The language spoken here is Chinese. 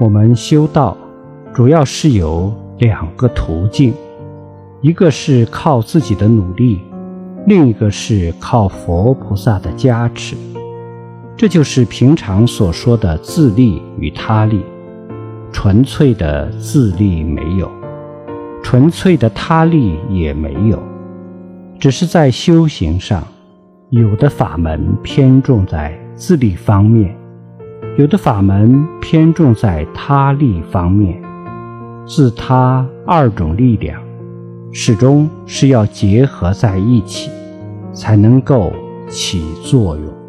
我们修道，主要是有两个途径，一个是靠自己的努力，另一个是靠佛菩萨的加持。这就是平常所说的自利与他利。纯粹的自利没有，纯粹的他利也没有，只是在修行上，有的法门偏重在自利方面。有的法门偏重在他力方面，自他二种力量，始终是要结合在一起，才能够起作用。